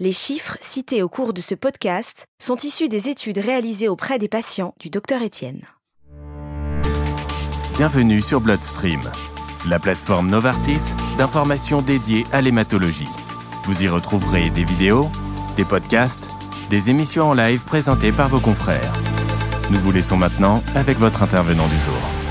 Les chiffres cités au cours de ce podcast sont issus des études réalisées auprès des patients du Dr Étienne. Bienvenue sur Bloodstream, la plateforme Novartis d'informations dédiée à l'hématologie. Vous y retrouverez des vidéos, des podcasts, des émissions en live présentées par vos confrères. Nous vous laissons maintenant avec votre intervenant du jour.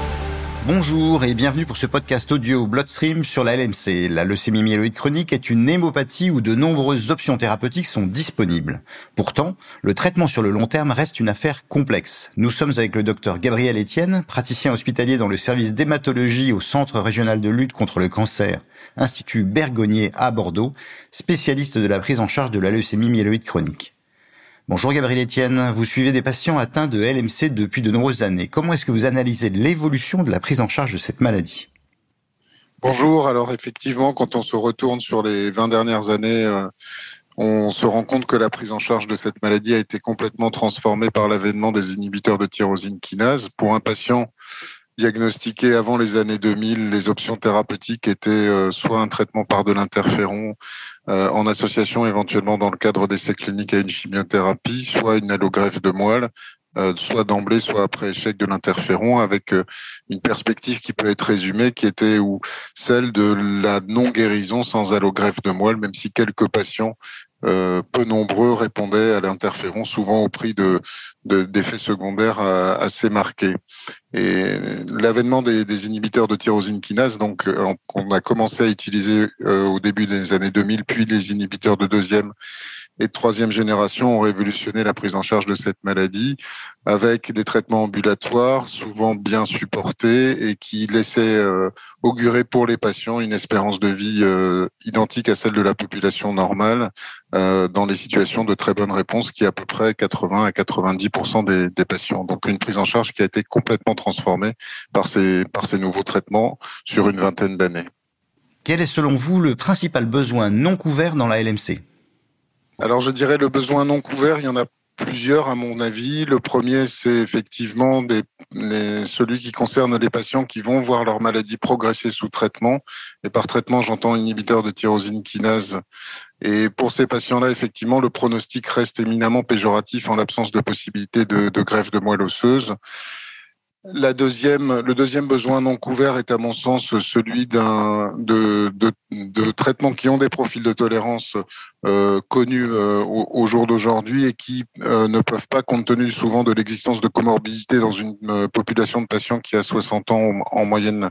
Bonjour et bienvenue pour ce podcast audio Bloodstream sur la LMC. La leucémie myéloïde chronique est une hémopathie où de nombreuses options thérapeutiques sont disponibles. Pourtant, le traitement sur le long terme reste une affaire complexe. Nous sommes avec le docteur Gabriel Etienne, praticien hospitalier dans le service d'hématologie au Centre régional de lutte contre le cancer, Institut Bergonier à Bordeaux, spécialiste de la prise en charge de la leucémie myéloïde chronique. Bonjour Gabriel Etienne, vous suivez des patients atteints de LMC depuis de nombreuses années. Comment est-ce que vous analysez l'évolution de la prise en charge de cette maladie? Bonjour, alors effectivement, quand on se retourne sur les 20 dernières années, euh, on se rend compte que la prise en charge de cette maladie a été complètement transformée par l'avènement des inhibiteurs de tyrosine kinase. Pour un patient diagnostiqué avant les années 2000, les options thérapeutiques étaient euh, soit un traitement par de l'interféron euh, en association éventuellement dans le cadre d'essais cliniques à une chimiothérapie, soit une allogreffe de moelle, euh, soit d'emblée, soit après échec de l'interféron, avec une perspective qui peut être résumée, qui était ou celle de la non-guérison sans allogreffe de moelle, même si quelques patients peu nombreux répondaient à l'interféron, souvent au prix de d'effets secondaires euh, assez marqués. Et l'avènement des, inhibiteurs de tyrosine kinase, donc euh, on a commencé à utiliser au début des années 2000, puis les inhibiteurs de deuxième et troisième génération ont révolutionné la prise en charge de cette maladie avec des traitements ambulatoires souvent bien supportés et qui laissaient euh, augurer pour les patients une espérance de vie euh, identique à celle de la population normale euh, dans les situations de très bonne réponse qui est à peu près 80 à 90 des, des, patients. Donc une prise en charge qui a été complètement transformée par ces, par ces nouveaux traitements sur une vingtaine d'années. Quel est selon vous le principal besoin non couvert dans la LMC alors je dirais le besoin non couvert, il y en a plusieurs à mon avis. Le premier, c'est effectivement des, celui qui concerne les patients qui vont voir leur maladie progresser sous traitement. Et par traitement, j'entends inhibiteur de tyrosine kinase. Et pour ces patients-là, effectivement, le pronostic reste éminemment péjoratif en l'absence de possibilité de, greffe de moelle osseuse. La deuxième, le deuxième besoin non couvert est à mon sens celui de, de, traitements qui ont des profils de tolérance euh, connus euh, au, jour d'aujourd'hui et qui euh, ne peuvent pas, compte tenu souvent de l'existence de comorbidité dans une population de patients qui a 60 ans en moyenne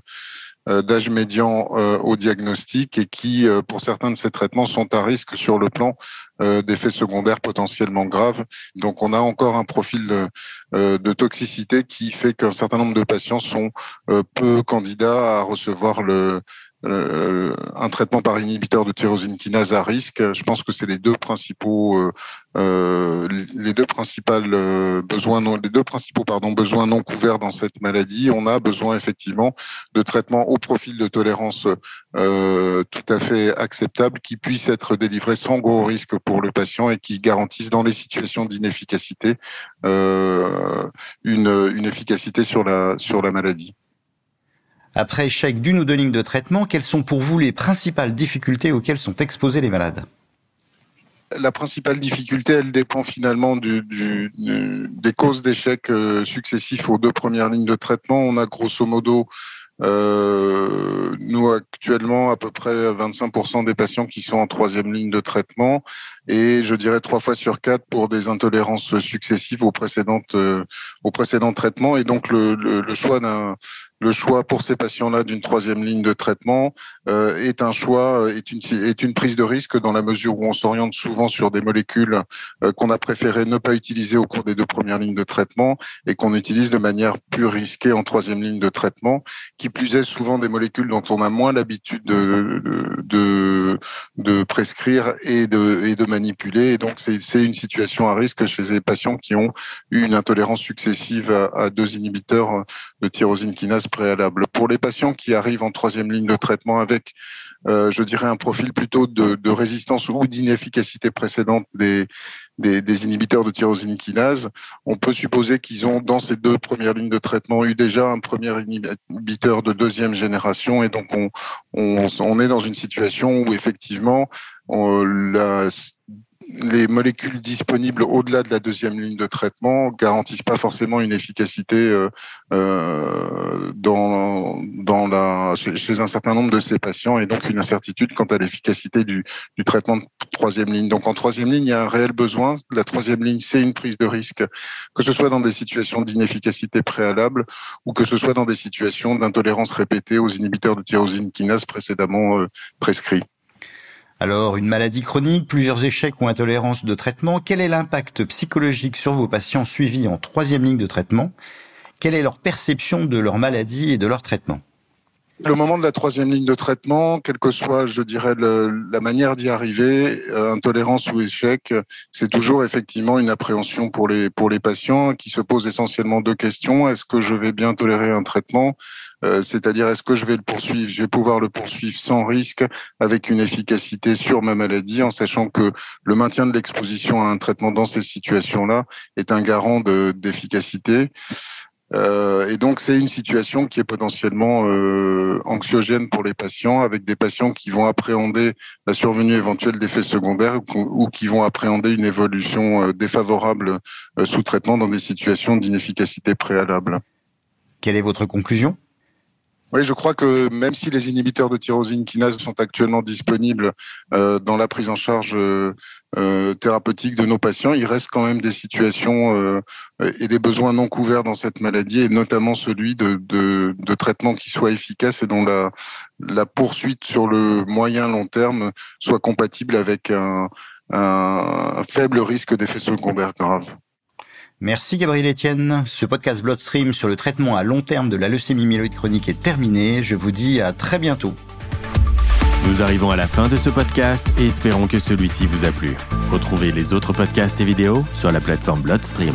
d'âge médian au diagnostic et qui, pour certains de ces traitements, sont à risque sur le plan d'effets secondaires potentiellement graves. Donc, on a encore un profil de toxicité qui fait qu'un certain nombre de patients sont peu candidats à recevoir le, euh, un traitement par inhibiteur de tyrosine kinase à risque. Je pense que c'est les deux principaux, euh, euh les deux principales euh, besoins, non, les deux principaux pardon besoins non couverts dans cette maladie. On a besoin effectivement de traitements au profil de tolérance euh, tout à fait acceptable, qui puissent être délivrés sans gros risque pour le patient et qui garantissent dans les situations d'inefficacité une, une efficacité sur la sur la maladie. Après échec d'une ou deux lignes de traitement, quelles sont pour vous les principales difficultés auxquelles sont exposés les malades? La principale difficulté, elle dépend finalement des causes d'échec euh, successifs aux deux premières lignes de traitement. On a grosso modo, euh, nous actuellement, à peu près 25% des patients qui sont en troisième ligne de traitement et je dirais trois fois sur quatre pour des intolérances successives aux précédentes, euh, aux précédents traitements. Et donc le choix d'un le choix pour ces patients-là d'une troisième ligne de traitement euh, est un choix, euh, est une, est une prise de risque dans la mesure où on s'oriente souvent sur des molécules euh, qu'on a préféré ne pas utiliser au cours des deux premières lignes de traitement et qu'on utilise de manière plus risquée en troisième ligne de traitement, qui plus est souvent des molécules dont on a moins l'habitude de, de, de, prescrire et de, et de manipuler. Et donc c'est une situation à risque chez les patients qui ont eu une intolérance successive à, à deux inhibiteurs de tyrosine kinase préalable. Pour les patients qui arrivent en troisième ligne de traitement avec, euh, je dirais, un profil plutôt de, résistance ou d'inefficacité précédente des, des, inhibiteurs de tyrosine kinase, on peut supposer qu'ils ont, dans ces deux premières lignes de traitement, eu déjà un premier inhibiteur de deuxième génération. Et donc, on, on, est dans une situation où, effectivement, la les molécules disponibles au-delà de la deuxième ligne de traitement garantissent pas forcément une efficacité euh, euh, dans, dans la, chez, un certain nombre de ces patients et donc une incertitude quant à l'efficacité du, du traitement de troisième ligne. Donc en troisième ligne, il y a un réel besoin. La troisième ligne, c'est une prise de risque, que ce soit dans des situations d'inefficacité préalable ou que ce soit dans des situations d'intolérance répétée aux inhibiteurs de tyrosine kinase précédemment euh, prescrits. Alors, une maladie chronique, plusieurs échecs ou intolérances de traitement, quel est l'impact psychologique sur vos patients suivis en troisième ligne de traitement? Quelle est leur perception de leur maladie et de leur traitement? Le moment de la troisième ligne de traitement, quelle que soit, je dirais, la manière d'y arriver, euh, intolérance ou échec, c'est toujours effectivement une appréhension pour les pour les patients qui se posent essentiellement deux questions. Est-ce que je vais bien tolérer un traitement? Euh, C'est-à-dire est-ce que je vais le poursuivre? Je vais pouvoir le poursuivre sans risque, avec une efficacité sur ma maladie, en sachant que le maintien de l'exposition à un traitement dans ces situations-là est un garant d'efficacité. Euh, et donc, c'est une situation qui est potentiellement euh, anxiogène pour les patients, avec des patients qui vont appréhender la survenue éventuelle d'effets secondaires ou, qui vont appréhender une évolution euh, défavorable sous traitement dans des situations d'inefficacité préalable. Quelle est votre conclusion? Oui, je crois que même si les inhibiteurs de tyrosine kinase sont actuellement disponibles euh, dans la prise en charge euh, euh, thérapeutique de nos patients, il reste quand même des situations et des besoins non couverts dans cette maladie, et notamment celui de, de, de traitements qui soient efficaces et dont la, la poursuite sur le moyen long terme soit compatible avec un, un faible risque d'effets secondaires graves. Merci Gabriel Etienne. Ce podcast Bloodstream sur le traitement à long terme de la leucémie myéloïde chronique est terminé. Je vous dis à très bientôt. Nous arrivons à la fin de ce podcast et espérons que celui-ci vous a plu. Retrouvez les autres podcasts et vidéos sur la plateforme Bloodstream.